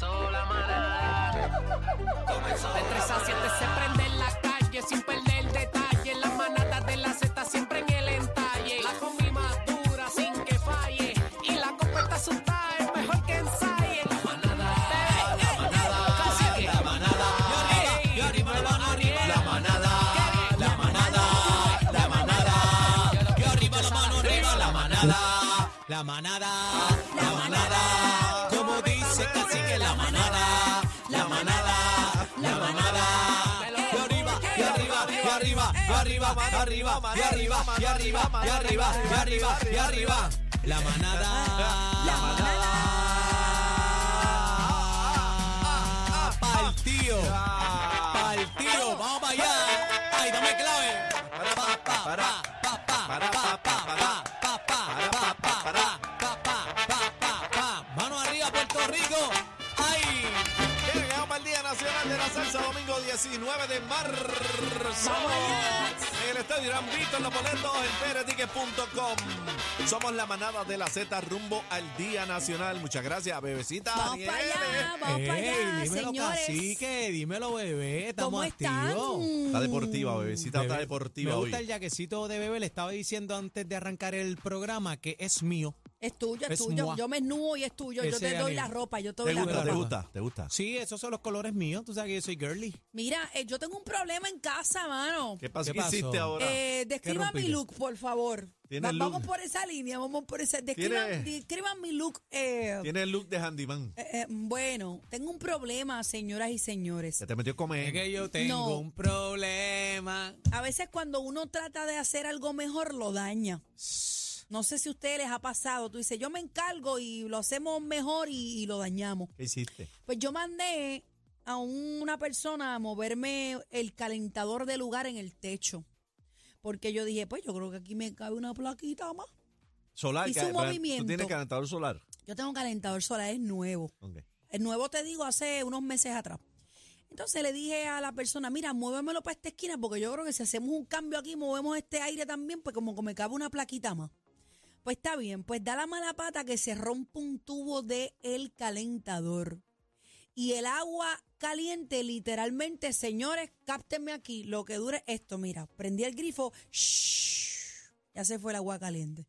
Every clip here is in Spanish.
Comenzó la manada. Comenzó De 3 a 7 se prende en la calle sin perder detalle. La manada de la Z siempre en el entalle. La combi más dura sin que falle. Y la copa está asustada, es mejor que ensaye. La manada, la manada. La manada, y arriba, la mano arriba. La manada, la manada, la manada. Y arriba, la mano arriba. La manada, la manada, la manada. Cacique, la manada, la manada, la manada. Y arriba, y arriba, y arriba, y arriba, y arriba, y arriba, y arriba, y arriba, y arriba, y arriba. La manada, la manada. Partido, partido, vamos para allá. Ay, dame clave. Pa, pa, pa, pa, pa, pa, pa, pa, pa, pa, pa, la Salsa, domingo 19 de marzo. En el estadio Irán Vito, en los boletos, en. Somos la manada de la Z rumbo al Día Nacional. Muchas gracias, bebecita. Vamos para allá, vamos para allá, dímelo, señores. cacique, dímelo, bebé. Estamos ¿Cómo están? activos. Está deportiva, bebecita, está Bebé, deportiva Me hoy. gusta el jaquecito de bebé. Le estaba diciendo antes de arrancar el programa que es mío. Es tuyo, es, Es tuyo. moi. Yo me esnudo y es tuyo. Yo te doy anillo. la ropa, yo te ¿Te doy la gusta, te ropa. gusta, te gusta? Sí, esos son los colores míos. Tú sabes que yo soy girly. Mira, eh, yo tengo un problema en casa, mano. ¿Qué pasó? ¿Qué ¿Qué, hiciste ahora? Eh, describan mi look, por favor. ¿Tienes Va- look? Vamos por esa línea, vamos por esa. Describan, ¿Tienes- describan mi look. eh, Tiene el look de handyman. eh, eh, bueno, tengo un problema, señoras y señores. Se te metió a Es comer. que yo tengo No. un problema. A veces cuando uno trata de hacer algo mejor, lo daña. No sé si a ustedes les ha pasado. Tú dices, yo me encargo y lo hacemos mejor y, y lo dañamos. ¿Qué hiciste? Pues yo mandé a una persona a moverme el calentador de lugar en el techo. Porque yo dije, pues yo creo que aquí me cabe una plaquita más. Solar. Hice un ¿Tú movimiento. tienes calentador solar? Yo tengo un calentador solar, es nuevo. El nuevo te digo hace unos meses atrás. Entonces le dije a la persona, mira, muévemelo para esta esquina porque yo creo que si hacemos un cambio aquí, movemos este aire también, pues como que me cabe una plaquita más. Pues está bien, pues da la mala pata que se rompe un tubo de el calentador. Y el agua caliente, literalmente, señores, cáptenme aquí, lo que dure esto, mira, prendí el grifo, shhh, ya se fue el agua caliente.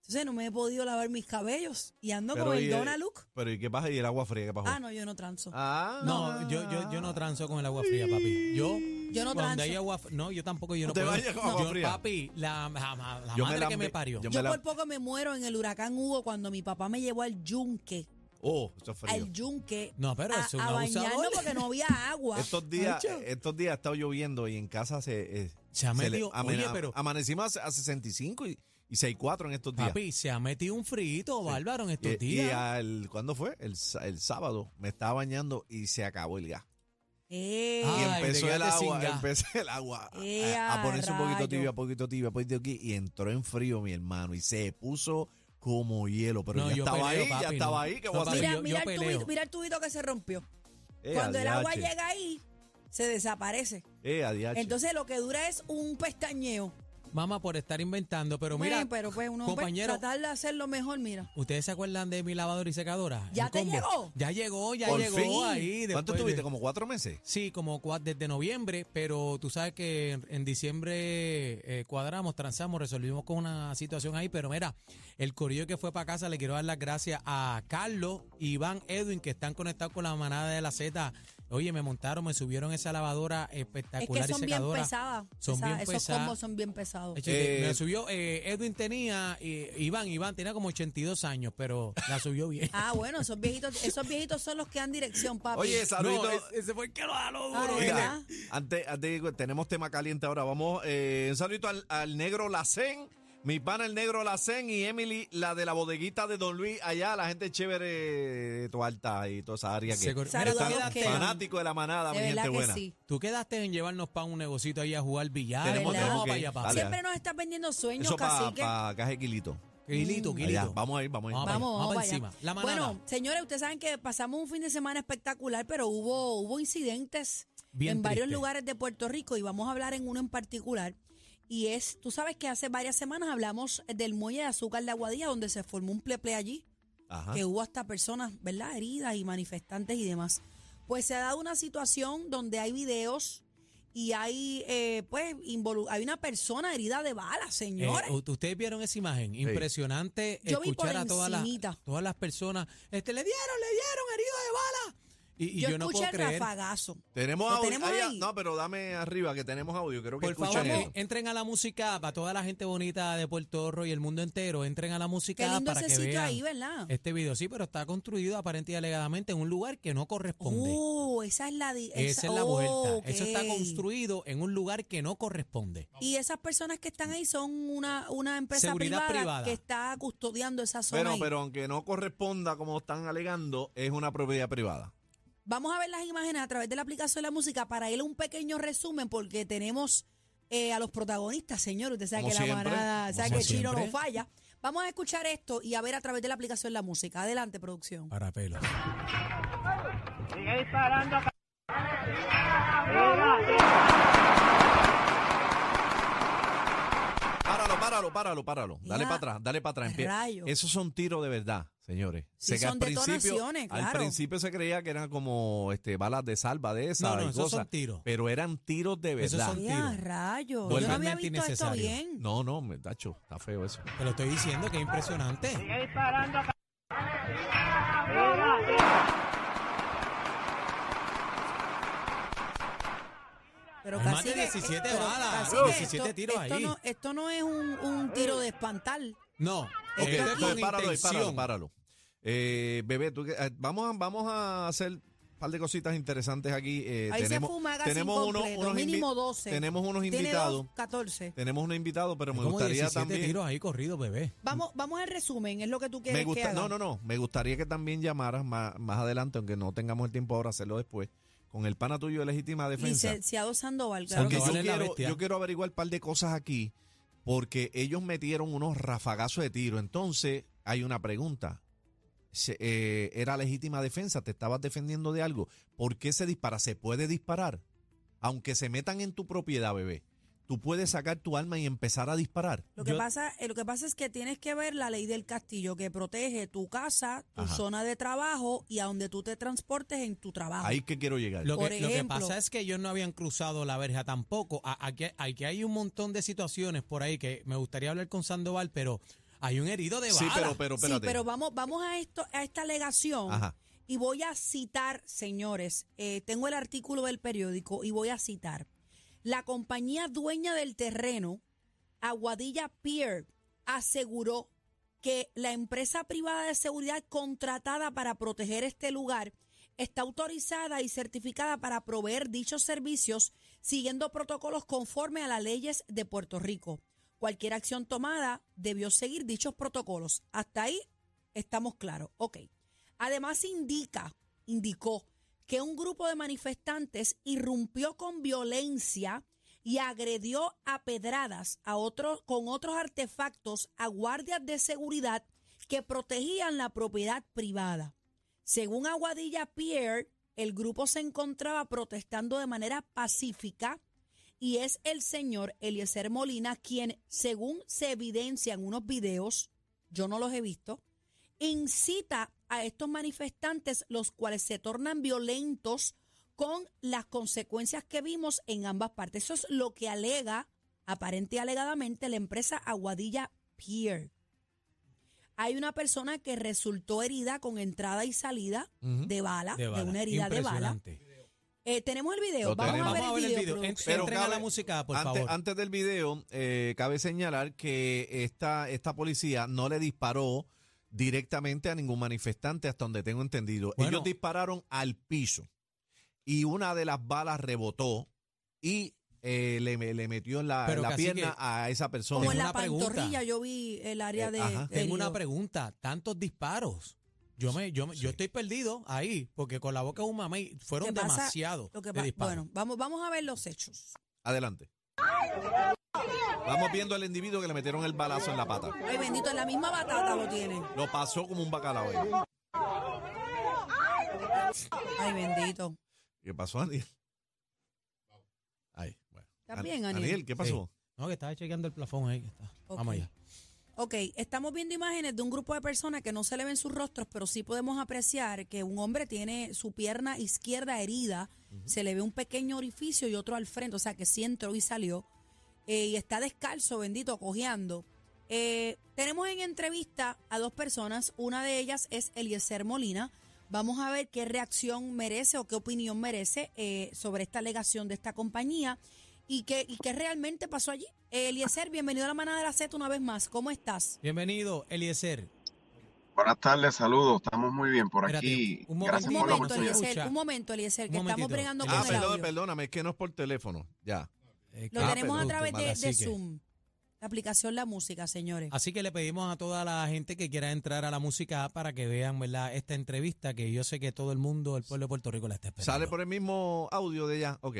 Entonces no me he podido lavar mis cabellos y ando con el y, Dona eh, Look. Pero ¿y qué pasa? ¿Y el agua fría qué pasó? Ah, no, yo no transo. Ah, No, yo, yo, yo no transo con el agua fría, papi. Yo, Yo no cuando transo. hay agua, f- no, yo tampoco, yo ¿No te puedo. bañas con agua Yo, fría? Papi, la, la, la- la Yo me madre que me parió. yo Yo me la- por poco me muero en el huracán Hugo cuando mi papá me llevó al yunque, Oh, eso es frío. al yunque, No, pero a, es un a abusador. bañarnos porque no había agua. Estos días, Ancho. estos días ha estado lloviendo y en casa se, eh, Se ha le- metido- oye, pero- amanecimos a, a 65 y, y 64 en estos días. Papi, se ha metido un frito bárbaro en estos y, y días. al, ¿cuándo fue? El, sa- el sábado me estaba bañando y se acabó el gas. Eh, y Ay, empezó el agua, empezó el agua a- Eh, a, a ponerse un poquito tibia, poquito tibia, poquito aquí y entró en frío mi hermano y se puso como hielo, pero No, ya yo estaba peleo, ahí, ya estaba no. ahí, que No, voy a papi, hacer? mira, yo- mira, yo el tubito, mira el tubito que se rompió. Eh, Cuando el agua llega ahí, se desaparece. Eh. Entonces lo que dura es un pestañeo. Mamá, por estar inventando, pero Bueno, mira, pero pues uno pues, compañero, tratar de hacerlo mejor, mira. ¿ustedes se acuerdan de mi lavadora y secadora? ¿Ya te combo. llegó? Ya llegó, ya Por llegó fin. ahí. ¿Cuánto después de- tuviste? ¿Como cuatro meses? Sí, como cua- desde noviembre, pero tú sabes que en, en diciembre eh, cuadramos, transamos, resolvimos con una situación ahí, pero mira, el corillo que fue para casa le quiero dar las gracias a Carlos, Iván, Edwin, que están conectados con la manada de la Z. Oye, me montaron, me subieron esa lavadora Es espectacular que son y bien secadora. pesadas. Son Esa- bien esos pesadas. combos son bien pesados. Eche, Eh, me subió, eh, Edwin tenía, eh, Iván, Iván tenía como 82 años, pero la subió bien. Ah, bueno, esos viejitos, esos viejitos son los que dan dirección, papi. Oye, saludito. No, ese- fue el que lo jaló Ah, duro. ¿de ¿viste? verdad? Antes, antes- tenemos tema caliente ahora. Vamos, eh, un saludito al, al negro Lacén, mi pana el negro Lacén y Emily, la de la bodeguita de Don Luis, allá, la gente chévere de Toalta y toda esa área que están que- fanáticos de la manada, de mi gente que buena. sí. Tú quedaste en llevarnos para un negocito ahí a jugar billar. Tenemos- tenemos Vamos que para ir. allá. Dale. Siempre nos estás vendiendo sueños, Eso para cacique. pa, Caje Quilito. Quilito, Allá, quilito. vamos a ir, vamos a ir. Vamos, Vamos, vamos, para allá. encima. La manada. Bueno, señores, ustedes saben que pasamos un fin de semana espectacular, pero hubo, hubo incidentes Bien en varios triste. lugares de Puerto Rico y vamos a hablar en uno en particular. Y es, tú sabes que hace varias semanas hablamos del muelle de azúcar de Aguadilla, donde se formó un pleple allí. Ajá. que hubo hasta personas, ¿verdad?, heridas y manifestantes y demás. Pues se ha dado una situación donde hay videos y hay, eh, pues, involu- hay una persona herida de bala, Eh, señores. u- ustedes vieron esa imagen, impresionante Yo vi por escuchar a todas las, todas las personas, este, le dieron, le dieron herido de bala. Y, y yo, yo, no puedo el creer. rafagazo. Tenemos ¿Lo audio. tenemos Ahí, ahí? No, pero dame arriba que tenemos audio. Creo que Por favor, eh, entren a la música para toda la gente bonita de Puerto Rico y el mundo entero. Entren a la Qué música lindo para ese que sitio vean ahí, ¿verdad? este video. Sí, pero está construido aparente y alegadamente en un lugar que no corresponde. Oh, esa es la... di- Esa es la oh, vuelta. Eso está construido en un lugar que no corresponde. Y esas personas que están ahí son una, una empresa privada, privada. que está custodiando esa zona. Pero, ahí. pero aunque no corresponda como están alegando, es una propiedad privada. Vamos a ver las imágenes a través de la aplicación de la música para ir a un pequeño resumen porque tenemos eh, a los protagonistas, señor. Usted sabe Como que la manada, sabe que Chino no falla. Vamos a escuchar esto y a ver a través de la aplicación de la música. Adelante, producción. Para pelo. Sigue disparando. Páralo, páralo, páralo, páralo. Dale para atrás, dale para atrás. Esos son tiros de verdad, señores. Sí, Sé que son al principio, detonaciones, al claro. principio se creía que eran como este, balas de salva de esas No, no, y esos cosas, son tiros. pero eran tiros de Esos verdad. son Ya, tiro. rayos. Yo no Totalmente había visto esto innecesario. bien. No, no, me tacho, está feo eso. Te lo estoy diciendo que es impresionante. Sigue disparando. Pero Hay más de que- 17 pero balas, cacique, 17 esto, tiros esto ahí. No, esto no es un, un tiro de espantar. No, esto es con páralo, páralo, páralo. Eh, bebé, tú que- eh, vamos, a, vamos a hacer un par de cositas interesantes aquí. eh, Ahí tenemos, se un magazine tenemos unos, mínimo invi- 12. Tenemos unos Tiene invitados. dos, 14. Tenemos unos invitados, pero me Como gustaría 17 también. tiros ahí corridos, bebé. Vamos, vamos al resumen, es lo que tú quieres Me gusta, que haga. no, no, no. Me gustaría que también llamaras más, más adelante, aunque no tengamos el tiempo ahora, hacerlo después, con el pana tuyo de legítima defensa. Licenciado Sandoval, claro Porque que Sandoval yo sí. es la quiero, bestia. yo quiero averiguar un par de cosas aquí, porque ellos metieron unos rafagazos de tiro. Entonces, hay una pregunta. Eh, ¿Era legítima defensa? ¿Te estabas defendiendo de algo? ¿Por qué se dispara? ¿Se puede disparar? Aunque se metan en tu propiedad, bebé. Tú puedes sacar tu arma y empezar a disparar. Lo que, Yo- pasa, eh, lo que pasa es que tienes que ver la ley del castillo que protege tu casa, tu Ajá. zona de trabajo y a donde tú te transportes en tu trabajo. Ahí que quiero llegar. Lo Por que, lo que ejemplo- pasa es que ellos no habían cruzado la verja tampoco. Aquí, aquí hay un montón de situaciones por ahí que me gustaría hablar con Sandoval, pero hay un herido de sí, bala. pero, pero sí, espérate. pero vamos, vamos a esto, a esta alegación. Ajá. Y voy a citar, señores, eh, tengo el artículo del periódico y voy a citar. La compañía dueña del terreno, Aguadilla Pier, aseguró que la empresa privada de seguridad contratada para proteger este lugar está autorizada y certificada para proveer dichos servicios siguiendo protocolos conforme a las leyes de Puerto Rico. Cualquier acción tomada debió seguir dichos protocolos. Hasta ahí estamos claros. Ok. Además indica, indicó que un grupo de manifestantes irrumpió con violencia y agredió a pedradas a con otros artefactos a guardias de seguridad que protegían la propiedad privada. Según Aguadilla Pierre, el grupo se encontraba protestando de manera pacífica y es el señor Eliezer Molina quien, según se evidencia en unos videos, yo no los he visto, incita a estos manifestantes, los cuales se tornan violentos con las consecuencias que vimos en ambas partes. Eso es lo que alega, aparente y alegadamente, la empresa Aguadilla Pier. Hay una persona que resultó herida con entrada y salida de, bala, de una herida de bala. Eh, tenemos el video, vamos tenemos. a ver Vamos el a ver el video. Entren a la música, por antes, favor. Antes del video, eh, cabe señalar que esta, esta policía no le disparó directamente a ningún manifestante, hasta donde tengo entendido. Bueno. Ellos dispararon al piso y una de las balas rebotó y eh, le, le metió en la, Pero pierna que- a esa persona. Como en Tengo la una pregunta. pantorrilla yo vi el área Eh, de ajá. Tengo una pregunta. Tantos disparos. Yo me, yo, me- yo estoy perdido ahí, porque con la boca de un mamey fueron demasiados bueno, vamos, vamos a ver los hechos. Adelante. Vamos viendo al individuo que le metieron el balazo en la pata. Ay, bendito, en la misma batata lo tiene. Lo pasó como un bacalao. ahí. Ay, bendito. ¿Qué pasó, Aniel? Ay, bueno. ¿Estás bien, Aniel? ¿qué pasó? No, que estaba chequeando el plafón ahí. que está. Ok. Vamos allá. Ok, estamos viendo imágenes de un grupo de personas que no se le ven sus rostros, pero sí podemos apreciar que un hombre tiene su pierna izquierda herida, se le ve un pequeño orificio y otro al frente, o sea que sí entró y salió, eh, y está descalzo, bendito, cojeando. Eh, tenemos en entrevista a dos personas, una de ellas es Eliezer Molina. Vamos a ver qué reacción merece o qué opinión merece eh, sobre esta alegación de esta compañía y qué, y qué realmente pasó allí. Eliezer, bienvenido a la manada de la Z una vez más. ¿Cómo estás? Bienvenido, Eliezer. Buenas tardes, saludos. Estamos muy bien por Espérate, aquí. un Gracias Un momentito, por la momento. Eliezer, un momento, Eliezer, que estamos bregando Ah, con el perdón, audio. perdóname, es que no es por teléfono. Ya. Eh, Lo Ah, tenemos a través de, Zoom. La aplicación La Música, señores. Así que le pedimos a toda la gente que quiera entrar a la música para que vean ¿verdad? esta entrevista que yo sé que todo el mundo, el pueblo de Puerto Rico la está esperando. ¿Sale por el mismo audio de ya? Ok.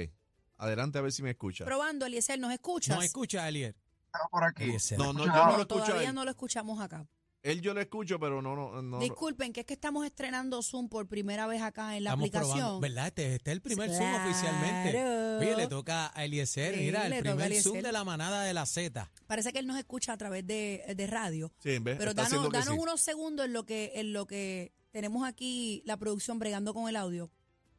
Adelante a ver si me escucha. Probando, Eliezer, ¿nos escuchas? ¿No escucha, Elier? Estamos por aquí. Eliezer. No, no, yo no nada. lo escucho todavía no lo escuchamos acá. Él yo lo escucho, pero no, no, no. Disculpen, que es que estamos estrenando Zoom por primera vez acá en la Estamos aplicación. probando, ¿verdad? Este, este es el primer Zoom oficialmente. Oye, le toca a Eliezer, Sí, mira, el primer. Zoom de la manada de la Z. Parece que él nos escucha a través de, de radio. Sí, en vez, Pero está danos, danos sí. unos segundos en lo que en lo que tenemos aquí la producción bregando con el audio.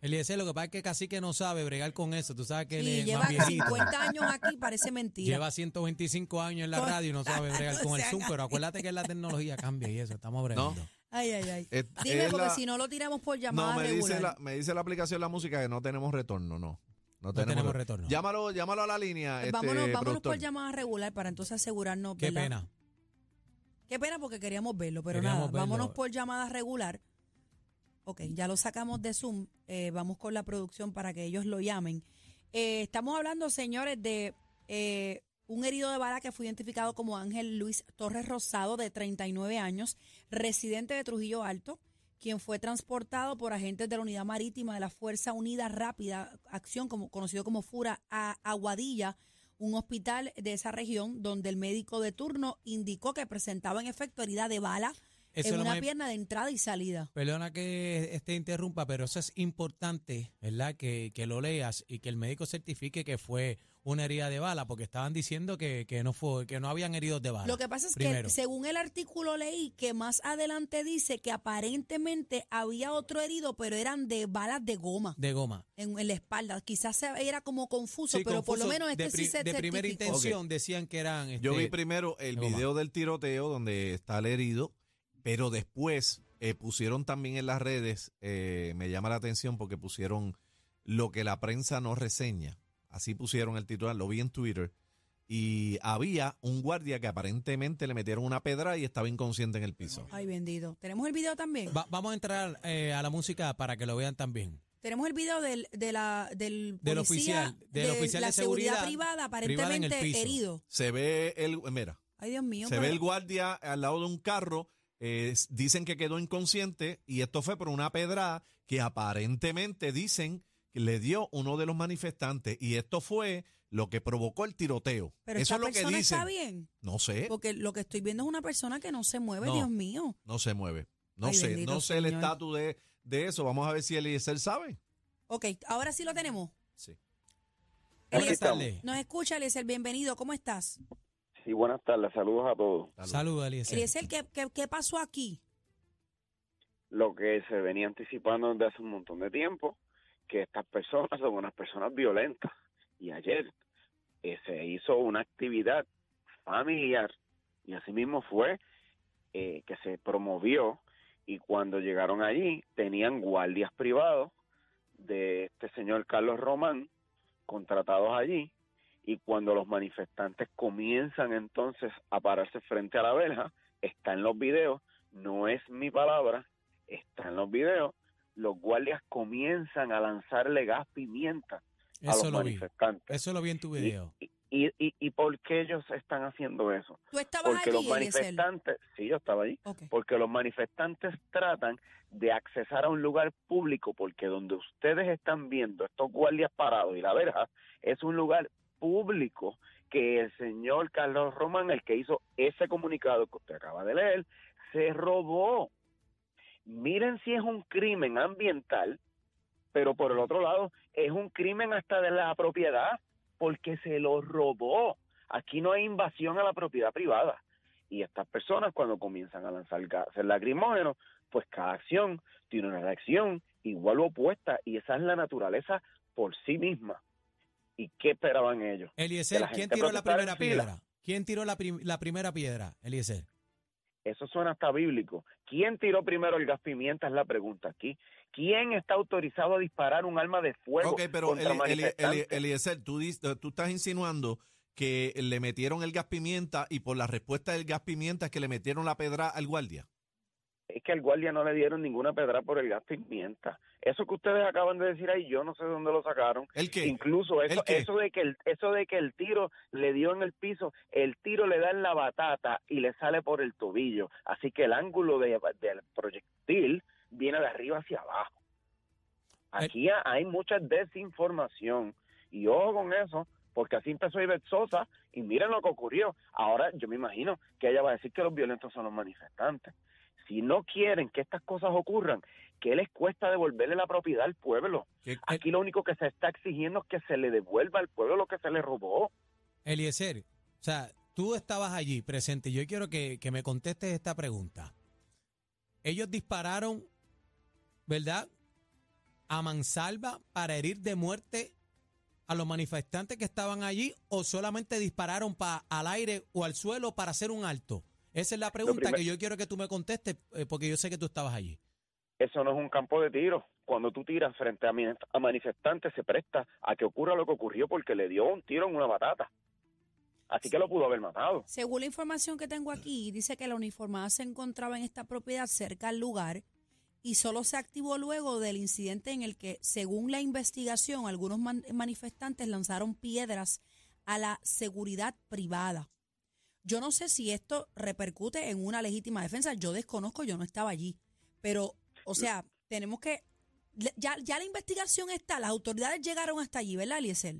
Eliezer, lo que pasa es que casi que no sabe bregar con eso. Tú sabes que él es lleva más viejito. 50 años aquí, parece mentira. Lleva 125 años en la radio y no sabe bregar No con el Zoom, pero acuérdate que la tecnología cambia y eso, estamos bregando. Ay, ay, ay. Es- Dime, es porque la- si no lo tiramos por llamada No, me dice, regular. la, me dice la aplicación La Música que no tenemos retorno, no. No, tenemos retorno. Llámalo, llámalo a la línea, Pues este, vámonos vámonos productor. por llamada regular para entonces asegurarnos. Qué ¿verdad? pena. Qué pena porque queríamos verlo, pero Queríamos nada, verlo. vámonos por llamada regular. Ok, ya lo sacamos de Zoom. Eh, vamos con la producción para que ellos lo llamen. Eh, estamos hablando, señores, de eh, un herido de bala que fue identificado como Ángel Luis Torres Rosado, de 39 años, residente de Trujillo Alto, quien fue transportado por agentes de la Unidad Marítima de la Fuerza Unida Rápida Acción, como, conocido como FURA, a Aguadilla, un hospital de esa región, donde el médico de turno indicó que presentaba en efecto herida de bala Eso es en lo una más- pierna de entrada y salida. Perdona que este interrumpa, pero eso es importante, ¿verdad? Que, que lo leas y que el médico certifique que fue una herida de bala, porque estaban diciendo que, que no fue, que no habían heridos de bala. Lo que pasa es Primero. que según el artículo leí que más adelante dice que aparentemente había otro herido, pero eran de balas de goma de goma. en, en la espalda. Quizás se- era como confuso, Sí, pero por lo menos este de, sí se de primera intención decían que eran. Yo este, vi primero el video del tiroteo donde está el herido, pero después eh, pusieron también en las redes, eh, me llama la atención porque pusieron lo que la prensa no reseña. Así pusieron el titular, lo vi en Twitter. Y había un guardia que aparentemente le metieron una pedra y estaba inconsciente en el piso. Ay, bendito. ¿Tenemos el video también? Va- vamos a entrar eh, a la música para que lo vean también. Tenemos el video del, de la, del, Del policía, oficial, del de oficial la de seguridad, seguridad privada, privada en el aparentemente piso. herido. Se ve el, mira, Ay, Dios mío. se pero- ve el guardia al lado de un carro. Eh, dicen que quedó inconsciente y esto fue por una pedra que aparentemente dicen que le dio uno de los manifestantes y esto fue lo que provocó el tiroteo. pero Eso esta es lo que dicen. está bien. No sé, Porque lo que estoy viendo es una persona que no se mueve, No. Dios mío. no se mueve. No Ay, sé, no sé el estatus de, de eso. Vamos a ver si Eliezer sabe. Ok, ahora sí lo tenemos. Sí. Eliezer. Nos escucha, Eliezer, bienvenido. ¿Cómo estás? Sí, buenas tardes, saludos a todos. Saludos, Eliezer. Eliezer, ¿qué, qué, qué pasó aquí? Lo que se venía anticipando desde hace un montón de tiempo, que estas personas son unas personas violentas. Y ayer eh, se hizo una actividad familiar y así mismo fue eh, que se promovió y cuando llegaron allí tenían guardias privados de este señor Carlos Román contratados allí y cuando los manifestantes comienzan entonces a pararse frente a la verja, está en los videos, no es mi palabra, está en los videos, los guardias comienzan a lanzarle gas pimienta a los lo vi. manifestantes. Eso lo vi en tu Y- video. Y, y, ¿Y por qué ellos están haciendo eso? ¿Tú estabas Porque allí, los manifestantes, sí, yo estaba allí, porque los manifestantes tratan de accesar a un lugar público, porque donde ustedes están viendo estos guardias parados y la verja, es un lugar público que el señor Carlos Román, el que hizo ese comunicado que usted acaba de leer, se robó. Miren si es un crimen ambiental, pero por el otro lado es un crimen hasta de la propiedad, porque se lo robó. Aquí no hay invasión a la propiedad privada. Y estas personas cuando comienzan a lanzar gases lacrimógenos, pues cada acción tiene una reacción igual o opuesta y esa es la naturaleza por sí misma. ¿Y qué esperaban ellos? Eliezer, ¿quién tiró la primera piedra? ¿Quién tiró la, prim- la primera piedra, Eliezer? Eso suena hasta bíblico. ¿Quién tiró primero el gas pimienta? Es la pregunta aquí. ¿Quién está autorizado a disparar un arma de fuego Ok, pero contra Eli- Eli- Eliezer, tú estás insinuando que le metieron el gas pimienta y por la respuesta del gas pimienta es que le metieron la pedra al guardia. Es que al guardia no le dieron ninguna pedra por el gas pimienta. Eso que ustedes acaban de decir ahí, yo no sé de dónde lo sacaron. ¿El qué? Incluso eso, ¿El qué? eso de que el, eso de que el tiro le dio en el piso, el tiro le da en la batata y le sale por el tobillo. Así que el ángulo de- del proyectil viene de arriba hacia abajo. Aquí ha- hay mucha desinformación y ojo con eso, porque así empezó Ivette Sosa y miren lo que ocurrió. Ahora yo me imagino que ella va a decir que los violentos son los manifestantes. Si no quieren que estas cosas ocurran, ¿qué les cuesta devolverle la propiedad al pueblo? ¿Qué- Aquí lo único que se está exigiendo es que se le devuelva al pueblo lo que se le robó. Eliezer, o sea, tú estabas allí presente. Yo quiero que, que me contestes esta pregunta. Ellos dispararon, ¿verdad? A mansalva para herir de muerte a los manifestantes que estaban allí o solamente dispararon pa, al aire o al suelo para hacer un alto. Esa es la pregunta que yo quiero que tú me contestes eh, porque yo sé que tú estabas allí. Eso no es un campo de tiro. Cuando tú tiras frente a, manifestantes se presta a que ocurra lo que ocurrió porque le dio un tiro en una batata. Así que lo pudo haber matado. Según la información que tengo aquí, dice que la uniformada se encontraba en esta propiedad cerca al lugar y solo se activó luego del incidente en el que, según la investigación, algunos man- manifestantes lanzaron piedras a la seguridad privada. Yo no sé si esto repercute en una legítima defensa. Yo desconozco, yo no estaba allí. Pero, o sea, tenemos que... Ya, ya la investigación está, las autoridades llegaron hasta allí, ¿verdad, Eliezer?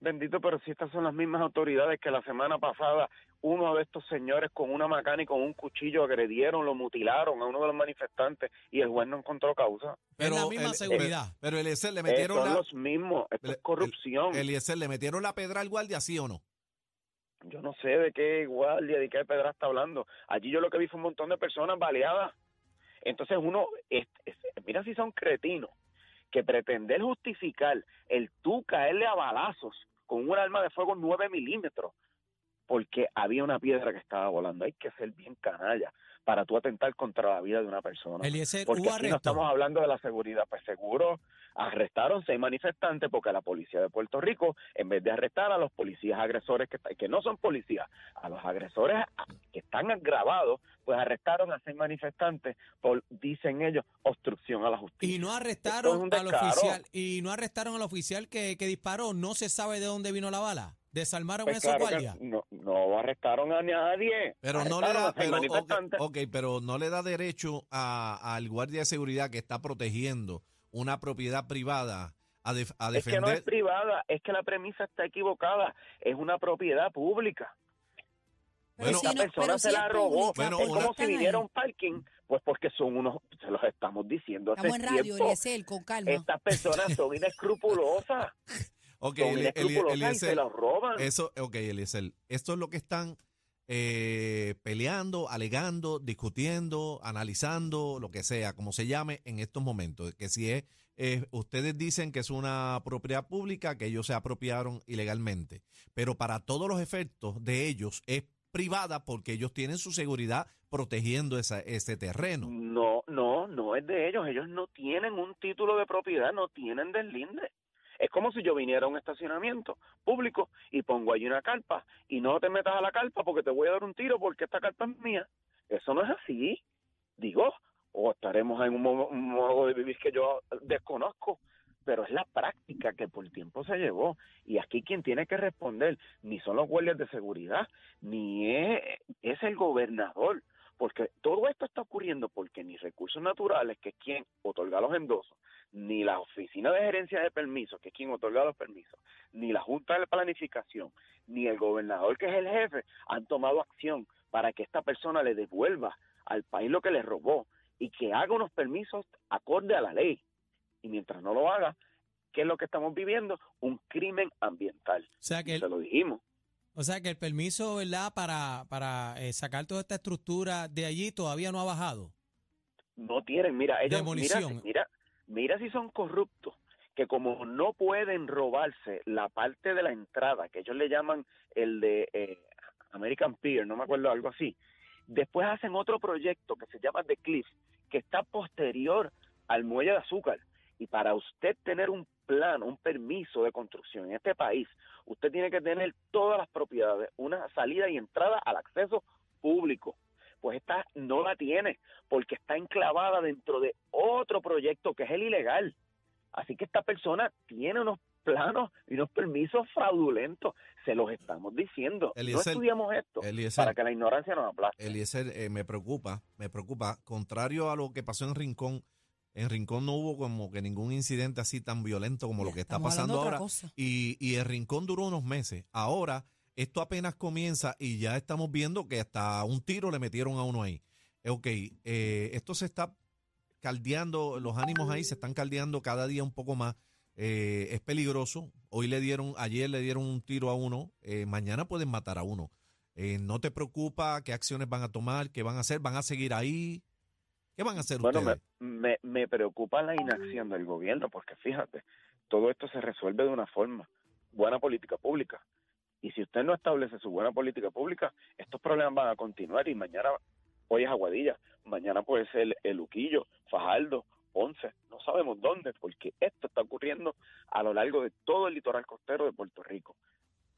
Bendito, pero si estas son las mismas autoridades que la semana pasada uno de estos señores con una macana y con un cuchillo agredieron, lo mutilaron a uno de los manifestantes y el juez no encontró causa. es la misma el- seguridad. Pero Eliezer, le Eh, metieron son la, los mismos. Esto es corrupción. Eliezer, ¿le metieron la pedra al guardia, sí o no? Yo no sé de qué guardia, de qué pedra está hablando. Allí yo lo que vi fue un montón de personas baleadas. Entonces uno, es- es- mira si son cretinos, que pretender justificar el tú caerle a balazos con un arma de fuego 9 milímetros porque había una piedra que estaba volando. Hay que ser bien canalla para tú atentar contra la vida de una persona. Eliezer, Porque aquí no arresto. estamos hablando de la seguridad, pues seguro arrestaron seis manifestantes porque la policía de Puerto Rico, en vez de arrestar a los policías agresores que, que no son policías, a los agresores que están grabados, pues arrestaron a seis manifestantes por, dicen ellos, obstrucción a la justicia. Y no es arrestaron al oficial, y no arrestaron al oficial que, que disparó, no se sabe de dónde vino la bala. Desarmaron Pues esos claro guardias. no, no arrestaron a nadie. Pero no le da, pero, ok, manifestantes. ok, pero no le da derecho a- al guardia de seguridad que está protegiendo una propiedad privada a, def- a Es que no defender. es privada, es que la premisa está equivocada. Es una propiedad pública. Pero Bueno, si Esta no- persona se si la robó. Bueno, ¿por es como si ahí? un parking, pues porque son unos, se los estamos diciendo hace Estamos en radio, tiempo. Eliezer, con calma. Estas personas son inescrupulosas, Ok, son inescrupulosas y Eliezer, se los roban. Eso, ok, Eliezer, esto es lo que están eh, peleando, alegando, discutiendo, analizando, lo que sea, como se llame en estos momentos. Que si es, eh, ustedes dicen que es una propiedad pública, que ellos se apropiaron ilegalmente, pero para todos los efectos de ellos es privada porque ellos tienen su seguridad protegiendo ese terreno. No, no, no es de ellos. Ellos no tienen un título de propiedad, no tienen deslinde. Es como si yo viniera a un estacionamiento público y pongo allí una carpa y no te metas a la carpa porque te voy a dar un tiro porque esta carpa es mía. Eso no es así. Digo, o estaremos en un, mo- un modo de vivir que yo desconozco, pero es la práctica que por tiempo se llevó. Y aquí quien tiene que responder ni son los guardias de seguridad, ni es, es el gobernador porque todo esto está ocurriendo porque ni recursos naturales, que es quien otorga los endosos, ni la oficina de gerencia de permisos, que es quien otorga los permisos, ni la junta de planificación, ni el gobernador, que es el jefe, han tomado acción para que esta persona le devuelva al país lo que le robó y que haga unos permisos acorde a la ley. Y mientras no lo haga, ¿qué es lo que estamos viviendo? Un crimen ambiental. O sea que, Se lo dijimos. O sea que el permiso, ¿verdad? Para, para eh, sacar toda esta estructura de allí todavía no ha bajado. No tienen, mira, ellos, Demolición. mira, mira si son corruptos, que como no pueden robarse la parte de la entrada, que ellos le llaman el de eh, American Pier, no me acuerdo, algo así, después hacen otro proyecto que se llama The Cliff, que está posterior al muelle de azúcar. Y para usted tener un plan, un permiso de construcción en este país, usted tiene que tener todas las propiedades, una salida y entrada al acceso público. Pues esta no la tiene, porque está enclavada dentro de otro proyecto que es el ilegal. Así que esta persona tiene unos planos y unos permisos fraudulentos. Se los estamos diciendo. no estudiamos esto Eliezer, para que la ignorancia nos aplaste. Eliezer, eh, me preocupa, me preocupa. Contrario a lo que pasó en Rincón, en Rincón no hubo como que ningún incidente así tan violento como lo que está Estamos pasando ahora. Y, y el Rincón duró unos meses. Ahora, esto apenas comienza y ya estamos viendo que hasta un tiro le metieron a uno ahí. Eh, Ok, eh, esto se está caldeando, los ánimos ahí se están caldeando cada día un poco más. Eh, es peligroso. Hoy le dieron, ayer le dieron un tiro a uno, eh, mañana pueden matar a uno. ¿No te preocupa qué acciones van a tomar, qué van a hacer? ¿Van a seguir ahí? ¿Qué van a hacer Bueno, me, ustedes? me, me preocupa la inacción del gobierno, porque fíjate, todo esto se resuelve de una forma, buena política pública. Y si usted no establece su buena política pública, estos problemas van a continuar y mañana, hoy es Aguadilla, mañana puede ser el Luquillo, Fajardo, Ponce, no sabemos dónde, porque esto está ocurriendo a lo largo de todo el litoral costero de Puerto Rico.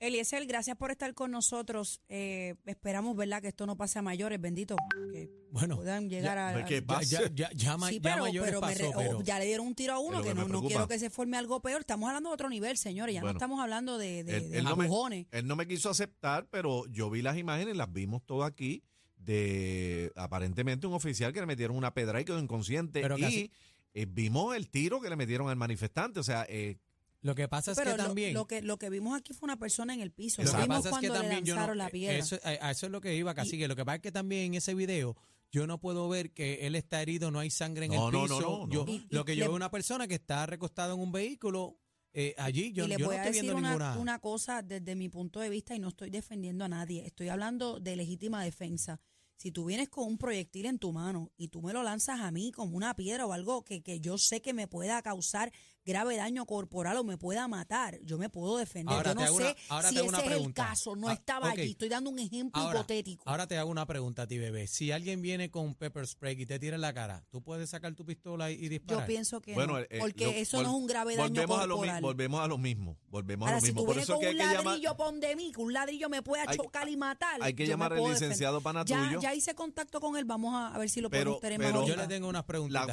Eliezer, gracias por estar con nosotros. Eh, esperamos, ¿verdad?, que esto no pase a mayores, bendito. Que Bueno, puedan llegar ya- a. ¿qué a- pasa? ya, ya, ya, ma- Sí, ya pero, mayores pero me pasó, re- o pero- ya le dieron un tiro a uno que, que no, no quiero que se forme algo peor. Estamos hablando de otro nivel, señores. Ya Bueno. no estamos hablando de, de, Él- de él no me-. Él no me quiso aceptar, pero yo vi las imágenes, las vimos todas aquí, de aparentemente un oficial que le metieron una pedra y quedó inconsciente. Pero y casi- eh, vimos el tiro que le metieron al manifestante. O sea, eh, Lo que pasa es Pero que lo, también... lo que lo que vimos aquí fue una persona en el piso. Lo Lo que vimos pasa es que cuando le también yo no, lanzaron la piedra. eso, a, a eso es lo que iba, casi que lo que pasa es que también en ese video yo no puedo ver que él está herido, no hay sangre en No, el piso. no, no, Yo-. Y- lo y que le- yo veo es una persona que está recostada en un vehículo eh, allí. Yo, y le yo voy no a estoy decir viendo una, ninguna. una cosa desde mi punto de vista y no estoy defendiendo a nadie. Estoy hablando de legítima defensa. Si tú vienes con un proyectil en tu mano y tú me lo lanzas a mí como una piedra o algo que, que yo sé que me pueda causar grave daño corporal o me pueda matar, yo me puedo defender. Ahora yo te no hago sé una- ahora si te hago ese una es el pregunta. caso, no Ah, estaba ok. allí. Estoy dando un ejemplo Ahora, hipotético. ahora te hago una pregunta a ti, bebé. Si alguien viene con un pepper spray y te tira en la cara, ¿tú puedes sacar tu pistola y, y yo disparar? pienso que bueno, no, eh, porque lo- eso vol- no es un grave daño volvemos a, lo, mi- corporal. volvemos a lo mismo. Volvemos a Ahora, lo si mismo. tú Por vienes eso es con que hay un llamar. ladrillo pon de mí, que un ladrillo me pueda Hay- chocar y matar. hay que yo llamar al puedo defender. licenciado pana ya, tuyo. Ya hice contacto con él, vamos a, a ver si lo Pero- podemos tener pero- más Yo ahorita. le tengo unas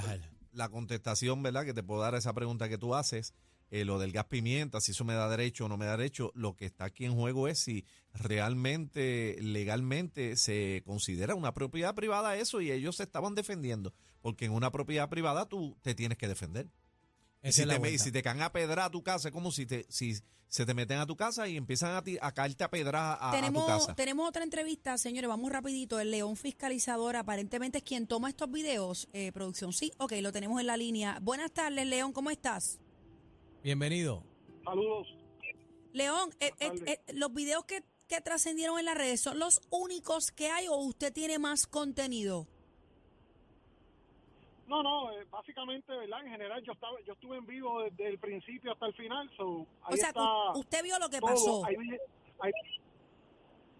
a él. La contestación, ¿verdad? Que te puedo dar a esa pregunta que tú haces, eh, lo del gas pimienta, si eso me da derecho o no me da derecho, lo que está aquí en juego es si realmente, legalmente, se considera una propiedad privada eso y ellos se estaban defendiendo, porque en una propiedad privada tú te tienes que defender. Y si, te, si te caen a pedra a tu casa, es como si, te, si se te meten a tu casa y empiezan a, ti- a caerte a pedra a, a tu Tenemos, casa. tenemos otra entrevista, señores, vamos rapidito. El León Fiscalizador aparentemente es quien toma estos videos. Eh, producción, sí, ok, lo tenemos en la línea. Buenas tardes, León, ¿cómo estás? Bienvenido. Saludos. León, eh, eh, eh, los videos que, que trascendieron en las redes son los únicos que hay o usted tiene más contenido? No, no, eh, básicamente, ¿verdad? En general, yo estaba, yo estuve en vivo desde el principio hasta el final, so, ahí o sea, está usted vio lo que todo. pasó. Hay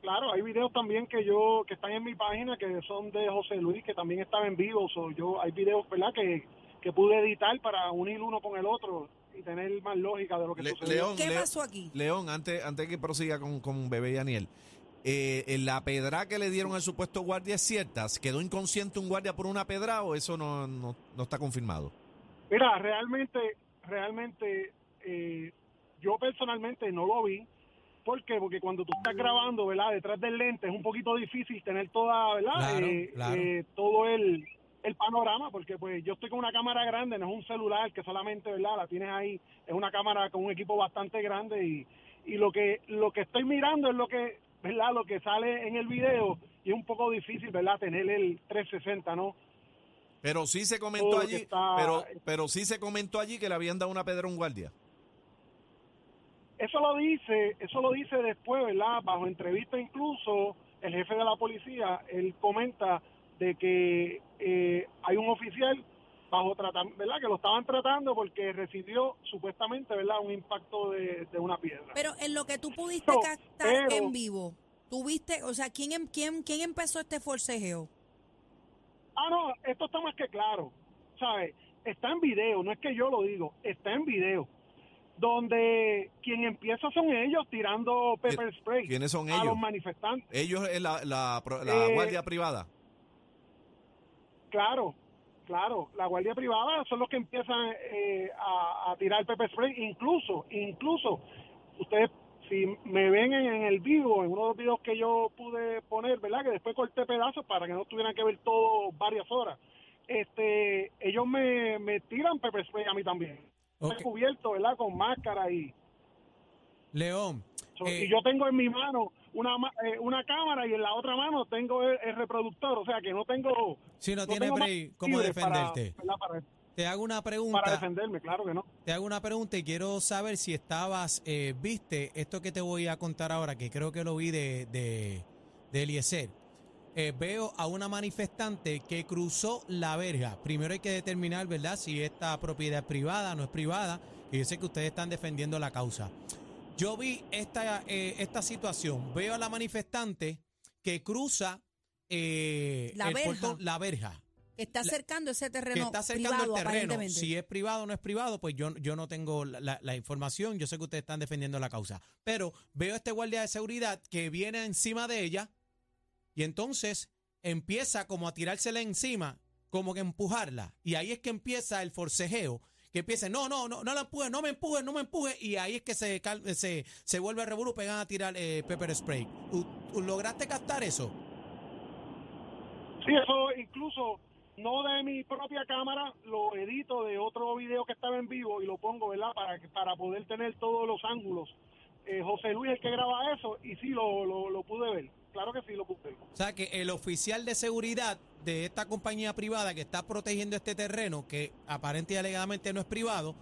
claro, hay videos también que yo, que están en mi página, que son de José Luis, que también estaba en vivo, so, yo, hay videos, ¿verdad? Que, que pude editar para unir uno con el otro y tener más lógica de lo que Le- sucedió. León, ¿Qué pasó aquí? León, antes, antes que prosiga con, con Bebé y Daniel, eh, en la pedra que le dieron al supuesto guardia es cierta, ¿quedó inconsciente un guardia por una pedra o eso no, no, no está confirmado? Mira, realmente, realmente, eh, yo personalmente no lo vi. ¿Por qué? Porque cuando tú estás grabando, ¿verdad? Detrás del lente es un poquito difícil tener toda, ¿verdad? Claro, Eh, claro. eh, todo el, el panorama, porque pues yo estoy con una cámara grande, no es un celular que solamente, ¿verdad? La tienes ahí, es una cámara con un equipo bastante grande y, y lo que lo que estoy mirando es lo que, ¿verdad? Lo que sale en el video y es un poco difícil, ¿verdad? Tener el 360, ¿no? Pero sí se comentó allí, está- pero, pero sí se comentó allí que le habían dado una pedra a un guardia. eso lo dice, eso lo dice después, ¿verdad? Bajo entrevista incluso, el jefe de la policía, él comenta de que eh, hay un oficial bajo tratamiento, ¿verdad? Que lo estaban tratando porque recibió supuestamente, ¿verdad? Un impacto de, de una piedra. Pero en lo que tú pudiste No, captar pero- en vivo, ¿tuviste, o sea, quién, em- quién, quién empezó este forcejeo? Ah, no, esto está más que claro, ¿sabes? Está en video, no es que yo lo digo, está en video. Donde quien empieza son ellos tirando pepper spray ¿Quiénes son a ellos? los manifestantes. Ellos es la, la, la Eh, guardia privada. Claro, claro, la guardia privada son los que empiezan eh, a, a tirar pepper spray, incluso, incluso, ustedes si me ven en, en el vivo, en uno de los videos que yo pude poner, ¿verdad? Que después corté pedazos para que no tuvieran que ver todo varias horas. Este, ellos me, me tiran pepper spray a mí también. Ok. Estoy cubierto, ¿verdad? Con máscara y, León, so- eh, y yo tengo en mi mano una eh, una cámara y en la otra mano tengo el, el reproductor, o sea que no tengo si no, más break, ¿cómo para- defenderte? Para, Te hago una para pregunta. defenderme, claro que no. Te hago una pregunta y quiero saber si estabas, eh, viste esto que te voy a contar ahora, que creo que lo vi de, de, de Eliezer. Eh, veo a una manifestante que cruzó la verja. Primero hay que determinar, ¿verdad?, si esta propiedad es privada, no es privada. Y yo sé que ustedes están defendiendo la causa. Yo vi esta, eh, esta situación. Veo a la manifestante que cruza eh, La el verja. la verja Que está acercando ese que terreno está acercando privado, el terreno. Si es privado o no es privado, pues yo, yo no tengo la, la- la información. Yo sé que ustedes están defendiendo la causa. Pero veo a este guardia de seguridad que viene encima de ella y entonces empieza como a tirársela encima, como que empujarla. Y ahí es que empieza el forcejeo. Que empieza, no, no, no, no la empuje, no me empuje, no me empuje. Y ahí es que se, se, se vuelve a revolú, pegan a tirar eh, pepper spray. ¿U- u- ¿Lograste captar eso? Sí, eso incluso no de mi propia cámara, lo edito de otro video que estaba en vivo y lo pongo, ¿verdad? Para, para poder tener todos los ángulos. Eh, José Luis el que graba eso y sí lo, lo pude ver. Claro que sí lo ver. O sea que el oficial de seguridad de esta compañía privada que está protegiendo este terreno, que aparente y alegadamente no es privado,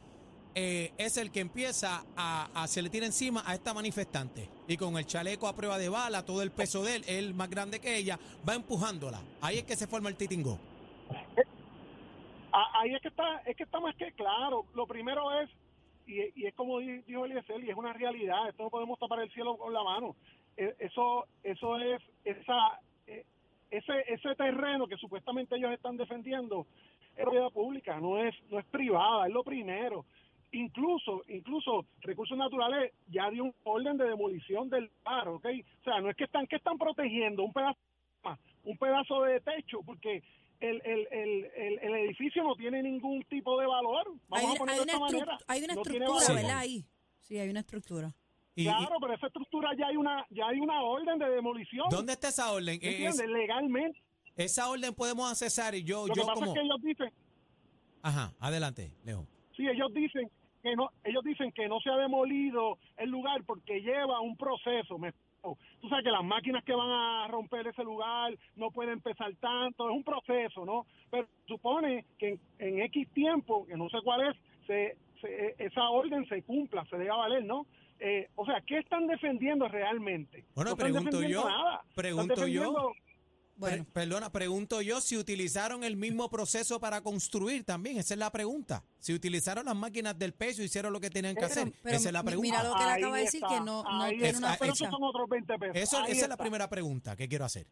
eh, es el que empieza a, a- se le tira encima a esta manifestante. Y con el chaleco a prueba de bala, todo el peso de él, él más grande que ella, va empujándola. Ahí es que se forma el titingo. Ah, Ahí es que está, es que está más que claro. Lo primero es, y, y es como di- dijo Eliezer, y es una realidad, esto no podemos tapar el cielo con la mano. Eh, Eso, eso es, esa, eh, ese, ese terreno que supuestamente ellos están defendiendo es propiedad pública, no es, no es privada, es lo primero. Incluso, incluso Recursos Naturales ya dio un orden de demolición del lugar, ¿ok? O sea, no es que están, que están protegiendo un pedazo, un pedazo de techo, porque el, el, el, el, el edificio no tiene ningún tipo de valor. Vamos Hay, a ponerlo hay de una esta manera. hay una No tiene estructura, valor. ¿verdad? Ahí. Sí, hay una estructura. Y, Claro, pero esa estructura ya hay una ya hay una orden de demolición. ¿Dónde está esa orden? ¿me Eh, es- entiendes? Legalmente. esa orden podemos accesar y yo, Lo que pasa como... es que ellos dicen, Ajá, adelante, Leo. sí, ellos dicen que no ellos dicen que no se ha demolido el lugar porque lleva un proceso. Me. Tú sabes que las máquinas que van a romper ese lugar no pueden pesar tanto, es un proceso, ¿no? Pero supone que en, en X tiempo, que no sé cuál es, se, se- esa orden se cumpla, se deba valer, ¿no? Eh, o sea, ¿qué están defendiendo realmente? Bueno, no pregunto yo, nada. Pregunto yo. defendiendo- Bueno, Pre- perdona, pregunto yo si utilizaron el mismo proceso para construir también. Esa es la pregunta. Si utilizaron las máquinas del peso, hicieron lo que tenían que Pero- hacer. pero Esa es la pregunta. mira lo que le acaba de decir, que no, tiene una Pero fecha. esos son otros 20 pesos. Eso, esa es la primera pregunta que quiero hacer.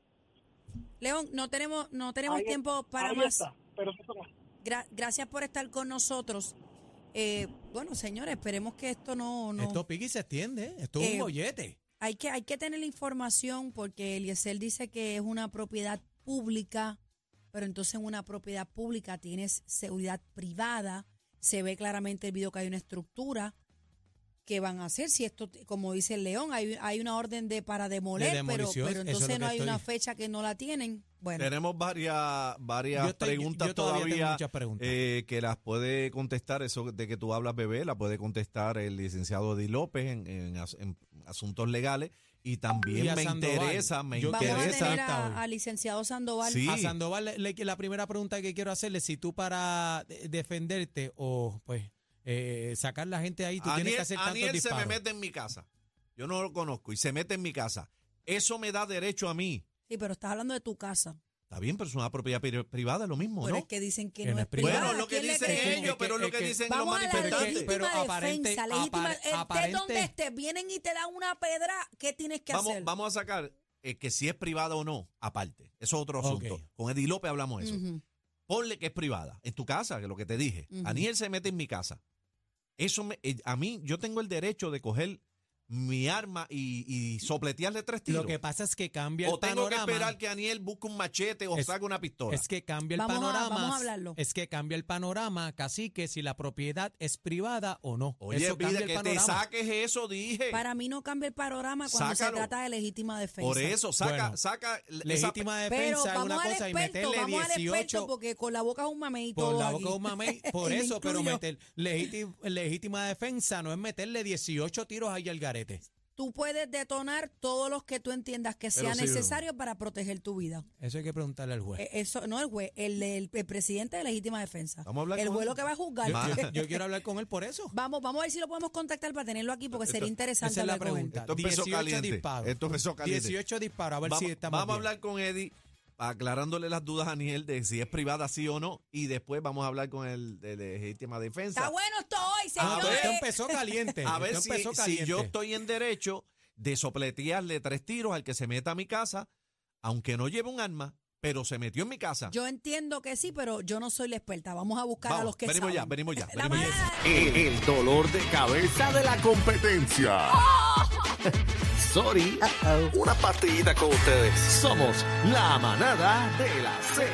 León, no tenemos, no tenemos Ahí- tiempo para ahí más. está, pero Gra- gracias por estar con nosotros. Eh, bueno, señores, esperemos que esto no... no Esto pique y se extiende. ¿eh? Esto es Eh, un bollete. hay, que, hay que tener la información porque Eliezer dice que es una propiedad pública, pero entonces en una propiedad pública tienes seguridad privada. Se ve claramente el video que hay una estructura. ¿Qué van a hacer? Si esto, como dice el León, hay, hay una orden de para demoler, De pero, pero es entonces no hay estoy- una fecha que no la tienen. Bueno, Tenemos varias, varias estoy- preguntas yo todavía tengo todavía, muchas preguntas. eh, que las puede contestar, eso de que tú hablas, bebé, la puede contestar el licenciado Di López en, en as- en asuntos legales. Y también Y me Sandoval. interesa, me Yo vamos a interesa. licenciado Sandoval. Sí. A Sandoval, le- le- la primera pregunta que quiero hacerle, si tú para de- defenderte o pues eh, sacar la gente ahí, tú tienes que hacer tantos Aniel se me mete en mi casa. Yo no lo conozco y se mete en mi casa. Eso me da derecho a mí. Sí, pero estás hablando de tu casa. Está bien, pero es una propiedad pri- privada, es lo mismo, Pero ¿no? es que dicen que Que no es privada. Bueno, lo que ¿Quién le dicen ellos, Es que- pero lo es que que- dicen los manifestantes. pero aparente- defensa. Legítima, apar- estés aparente- donde estés, vienen y te dan una pedra, ¿qué tienes que Vamos, hacer? vamos a sacar eh, que si es privada o no, aparte. Eso es otro asunto. Con Eddie López hablamos de eso. Ponle que es privada. En tu casa, que es lo que te dije. Ujú. Aniel se mete en mi casa. Eso me, eh, a mí, yo tengo el derecho de coger mi arma y, y sopletearle tres tiros. Lo que pasa es que cambia el o tengo que panorama. esperar que Aniel busque un machete o Es- saque una pistola. Es que cambia el Vamos a- panorama. vamos a hablarlo. Es que cambia el panorama, casi que si la propiedad es privada o no. Oye, Eso pide cambia el que te panorama. saques eso, dije. Para mí no cambia el panorama cuando Sácalo. se trata de legítima defensa. Por eso, saca, Bueno, saca Legítima defensa es una cosa y experto, meterle vamos al experto 18 porque con la boca es un mamey por todo la aquí. boca de un mamey. Por Y eso, pero meter legítima, legítima defensa no es meterle 18 tiros ahí al garete. Tú puedes detonar todos los que tú entiendas que sea sí, necesario para proteger tu vida. Eso hay que preguntarle al juez. Eh, Eso no el juez, el, el- el presidente de legítima defensa. Vamos a hablar el juez lo que va a juzgar. Yo, yo- yo quiero hablar con él por eso. Vamos, vamos a ver si lo podemos contactar para tenerlo aquí porque sería interesante Esa es la pregunta. Esto empezó 18 caliente. disparos. Esto empezó caliente. 18 disparos, a ver vamos si estamos vamos a hablar con Eddie, aclarándole las dudas a Aniel de si es privada sí o no. Y después vamos a hablar con el de legítima defensa. Está bueno esto hoy, señores. pues esto empezó caliente. A ver si, empezó si caliente. yo estoy en derecho de sopletearle tres tiros al que se meta a mi casa, aunque no lleve un arma, pero se metió en mi casa. Yo entiendo que sí, pero yo no soy la experta. Vamos a buscar a los que venimos ya, venimos ya, venimos ya. El, el dolor de cabeza de la competencia. Sorry. Una partidita con ustedes. Somos la manada de la Z.